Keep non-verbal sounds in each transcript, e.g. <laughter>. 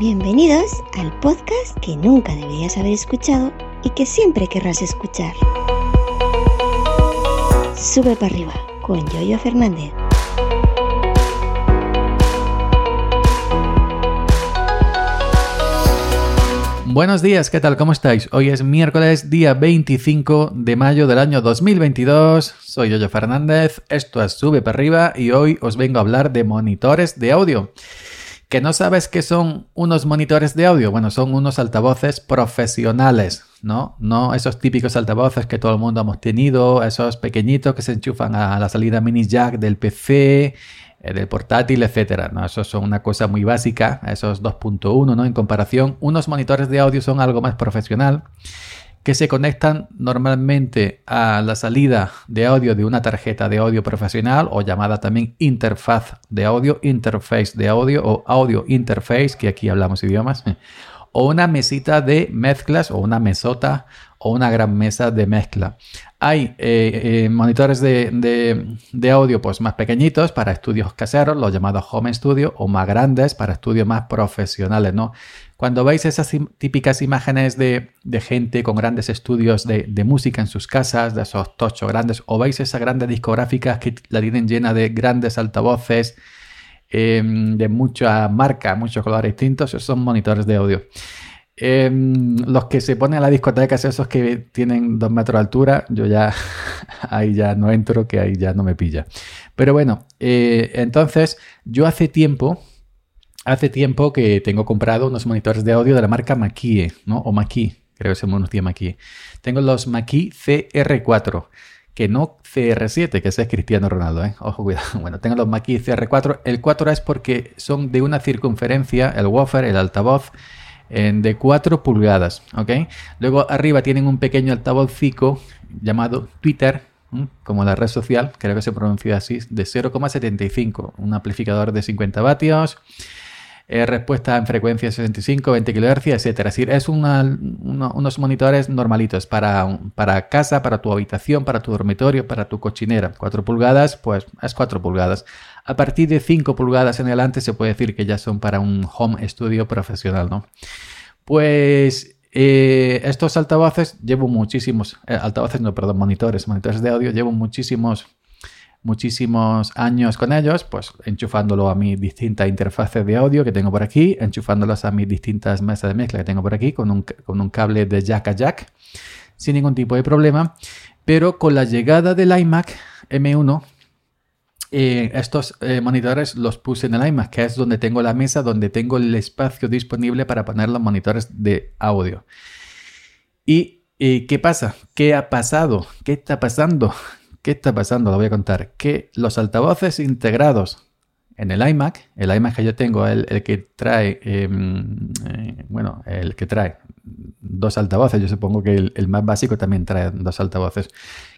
Bienvenidos al podcast que nunca deberías haber escuchado y que siempre querrás escuchar. Sube para arriba con Yoyo Fernández. Buenos días, ¿qué tal? ¿Cómo estáis? Hoy es miércoles, día 25 de mayo del año 2022. Soy Yoyo Fernández, esto es Sube para arriba y hoy os vengo a hablar de monitores de audio. ¿Que no sabes qué son unos monitores de audio? Bueno, son unos altavoces profesionales, ¿no? No esos típicos altavoces que todo el mundo hemos tenido, esos pequeñitos que se enchufan a la salida mini jack del PC, eh, del portátil, etcétera. ¿no? Eso son una cosa muy básica, esos 2.1, ¿no? En comparación, unos monitores de audio son algo más profesional que se conectan normalmente a la salida de audio de una tarjeta de audio profesional o llamada también interfaz de audio, interface de audio o audio interface, que aquí hablamos idiomas, o una mesita de mezclas o una mesota o una gran mesa de mezcla. Hay eh, eh, monitores de, audio pues, más pequeñitos para estudios caseros, los llamados home studio, o más grandes para estudios más profesionales. ¿no? Cuando veis esas típicas imágenes de, gente con grandes estudios de, música en sus casas, de esos tochos grandes, o veis esas grandes discográficas que la tienen llena de grandes altavoces em, de mucha marca, muchos colores distintos, esos son monitores de audio. Em, los que se ponen a la discoteca, esos que tienen dos metros de altura, yo ya <laughs> ahí ya no entro, que ahí ya no me pilla. Pero bueno, eh, entonces yo hace tiempo, hace tiempo que tengo comprado unos monitores de audio de la marca Makie, ¿no? O Maki, creo que se pronuncia. Tengo los Maki CR4 que no CR7, que ese es Cristiano Ronaldo, ¿eh? Ojo, cuidado. <laughs> Bueno, tengo los Maki CR4. El 4 es porque son de una circunferencia, el woofer, el altavoz, de 4 pulgadas, ¿ok? Luego arriba tienen un pequeño altavozcico llamado Twitter, como la red social, creo que se pronuncia así, de 0,75, un amplificador de 50 vatios, eh, respuesta en frecuencia 65, 20 kHz, etc. Es decir, es unos monitores normalitos para, para casa, para tu habitación, para tu dormitorio, para tu cochinera. 4 pulgadas, pues es 4 pulgadas. A partir de 5 pulgadas en adelante se puede decir que ya son para un home studio profesional, ¿no? Pues eh, estos altavoces llevo muchísimos, eh, altavoces no, perdón, monitores, monitores de audio, llevo muchísimos muchísimos años con ellos, pues enchufándolo a mis distintas interfaces de audio que tengo por aquí, enchufándolos a mis distintas mesas de mezcla que tengo por aquí con un, con un cable de jack a jack, sin ningún tipo de problema. Pero con la llegada del iMac M1, eh, estos eh, monitores los puse en el iMac, que es donde tengo la mesa, donde tengo el espacio disponible para poner los monitores de audio. ¿Y eh, qué pasa? ¿Qué ha pasado? ¿Qué está pasando? ¿Qué está pasando? Lo voy a contar. Que los altavoces integrados en el iMac, el iMac que yo tengo, el, el que trae, em, eh, bueno, el que trae dos altavoces, yo supongo que el, más básico también trae dos altavoces,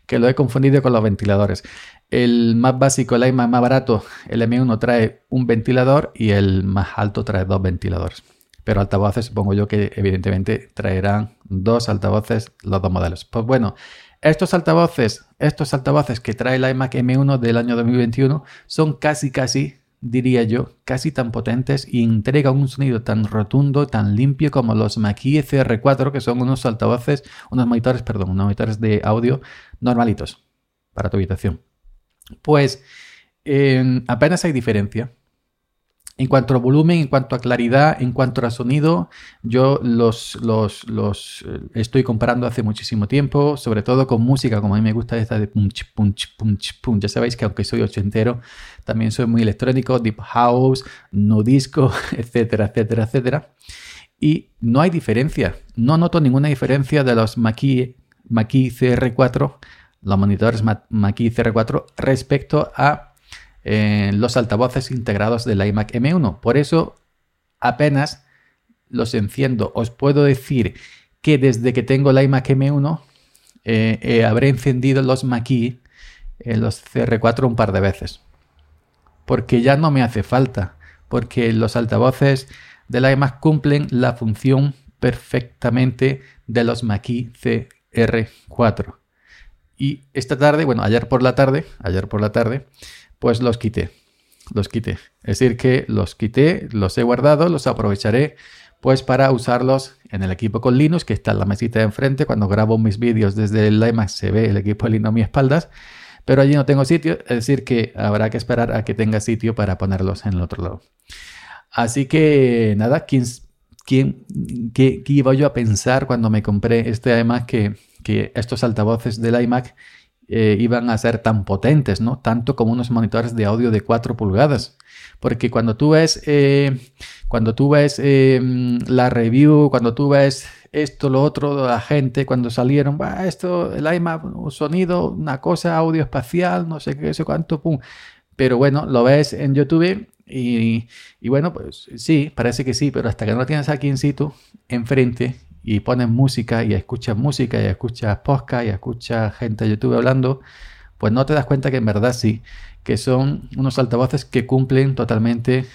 que lo he confundido con los ventiladores. El más básico, el iMac más barato, el M1 trae un ventilador y el más alto trae dos ventiladores. Pero altavoces, supongo yo que evidentemente traerán dos altavoces los dos modelos. Pues bueno, estos altavoces, estos altavoces que trae la iMac M1 del año 2021 son casi, casi, diría yo, casi tan potentes y entregan un sonido tan rotundo, tan limpio como los Mackie CR4, que son unos altavoces, unos monitores, perdón, unos monitores de audio normalitos para tu habitación. Pues apenas hay diferencia. En cuanto a volumen, en cuanto a claridad, en cuanto a sonido, yo los, los, los eh, estoy comparando hace muchísimo tiempo, sobre todo con música, como a mí me gusta esta de punch, punch, punch, punch. Ya sabéis que aunque soy ochentero, también soy muy electrónico, deep house, no disco, <laughs> etcétera, etcétera, etcétera. Y no hay diferencia, no noto ninguna diferencia de los Mackie, CR4, los monitores Mackie CR4 respecto a los altavoces integrados del iMac M1. Por eso apenas los enciendo. Os puedo decir que desde que tengo el iMac M1 eh, eh, habré encendido los Mackie, eh, los CR4 un par de veces. Porque ya no me hace falta. Porque los altavoces del iMac cumplen la función perfectamente de los Mackie CR4. Y esta tarde, bueno, ayer por la tarde, ayer por la tarde, pues los quité. los quité. Es decir, que los quité, los he guardado, los aprovecharé pues para usarlos en el equipo con Linux, que está en la mesita de enfrente. Cuando grabo mis vídeos desde el iMac se ve el equipo de Linux a mis espaldas, pero allí no tengo sitio, es decir, que habrá que esperar a que tenga sitio para ponerlos en el otro lado. Así que nada, ¿quién, quién, qué, iba yo a pensar cuando me compré este iMac que, que estos altavoces del iMac eh, iban a ser tan potentes, ¿no? Tanto como unos monitores de audio de 4 pulgadas. Porque cuando tú ves, eh, cuando tú ves em, la review, cuando tú ves esto, lo otro, la gente, cuando salieron, esto, el iMac, sonido, una cosa, audio espacial, no sé qué, sé cuánto, pum. Pero bueno, lo ves en YouTube y, y, bueno, pues sí, parece que sí, pero hasta que no lo tienes aquí en situ, enfrente, y pones música y escuchas música y escuchas podcast y escuchas gente de YouTube hablando, pues no te das cuenta que en verdad sí, que son unos altavoces que cumplen totalmente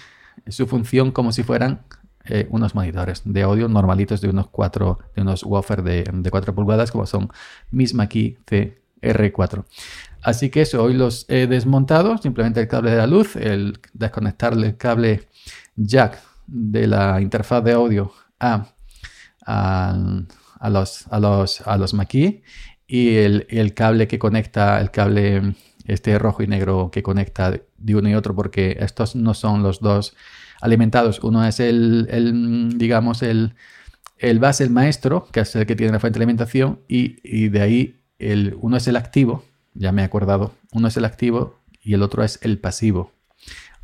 su función como si fueran eh, unos monitores de audio normalitos de unos cuatro, de unos woofer de, de 4 pulgadas como son Misma Key CR4. Así que eso, hoy los he desmontado, simplemente el cable de la luz, el desconectarle el cable jack de la interfaz de audio a a, los, a los, a los maquis y el, cable que conecta, el cable este rojo y negro que conecta de uno y otro, porque estos no son los dos alimentados. Uno es el, digamos, el, el base, el maestro, que es el que tiene la fuente de alimentación, y, de ahí el, uno es el activo, ya me he acordado, uno es el activo y el otro es el pasivo.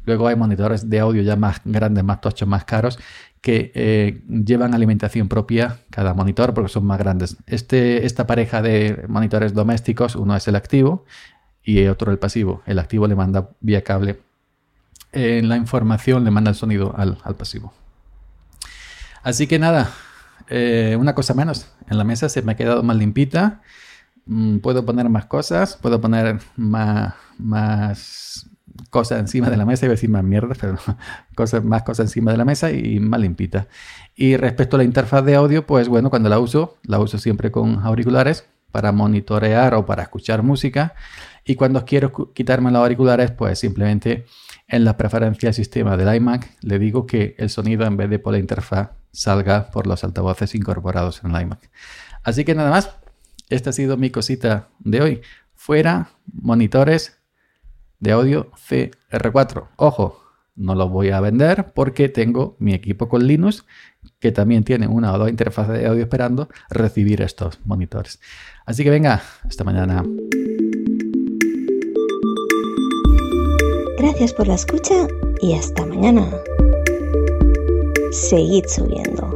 Luego hay monitores de audio ya más grandes, más tochos, más caros, que eh, llevan alimentación propia cada monitor porque son más grandes. Este, esta pareja de monitores domésticos, uno es el activo y otro el pasivo. El activo le manda vía cable la información, le manda el sonido al, pasivo. Así que nada, eh, una cosa menos. En la mesa se me ha quedado más limpita. Mm, puedo poner más cosas, puedo poner más, más cosas encima de la mesa, iba a decir más mierda, pero <laughs> cosas, más cosas encima de la mesa y más limpita. Y respecto a la interfaz de audio, pues bueno, cuando la uso, la uso siempre con auriculares para monitorear o para escuchar música. Y cuando quiero quitarme los auriculares, pues simplemente en la preferencia del sistema del iMac le digo que el sonido en vez de por la interfaz salga por los altavoces incorporados en el iMac. Así que nada más, esta ha sido mi cosita de hoy. Fuera monitores de audio CR4. Ojo, no lo voy a vender porque tengo mi equipo con Linux que también tiene una o dos interfaces de audio esperando recibir estos monitores. Así que venga, hasta mañana. Gracias por la escucha y hasta mañana. Seguid subiendo.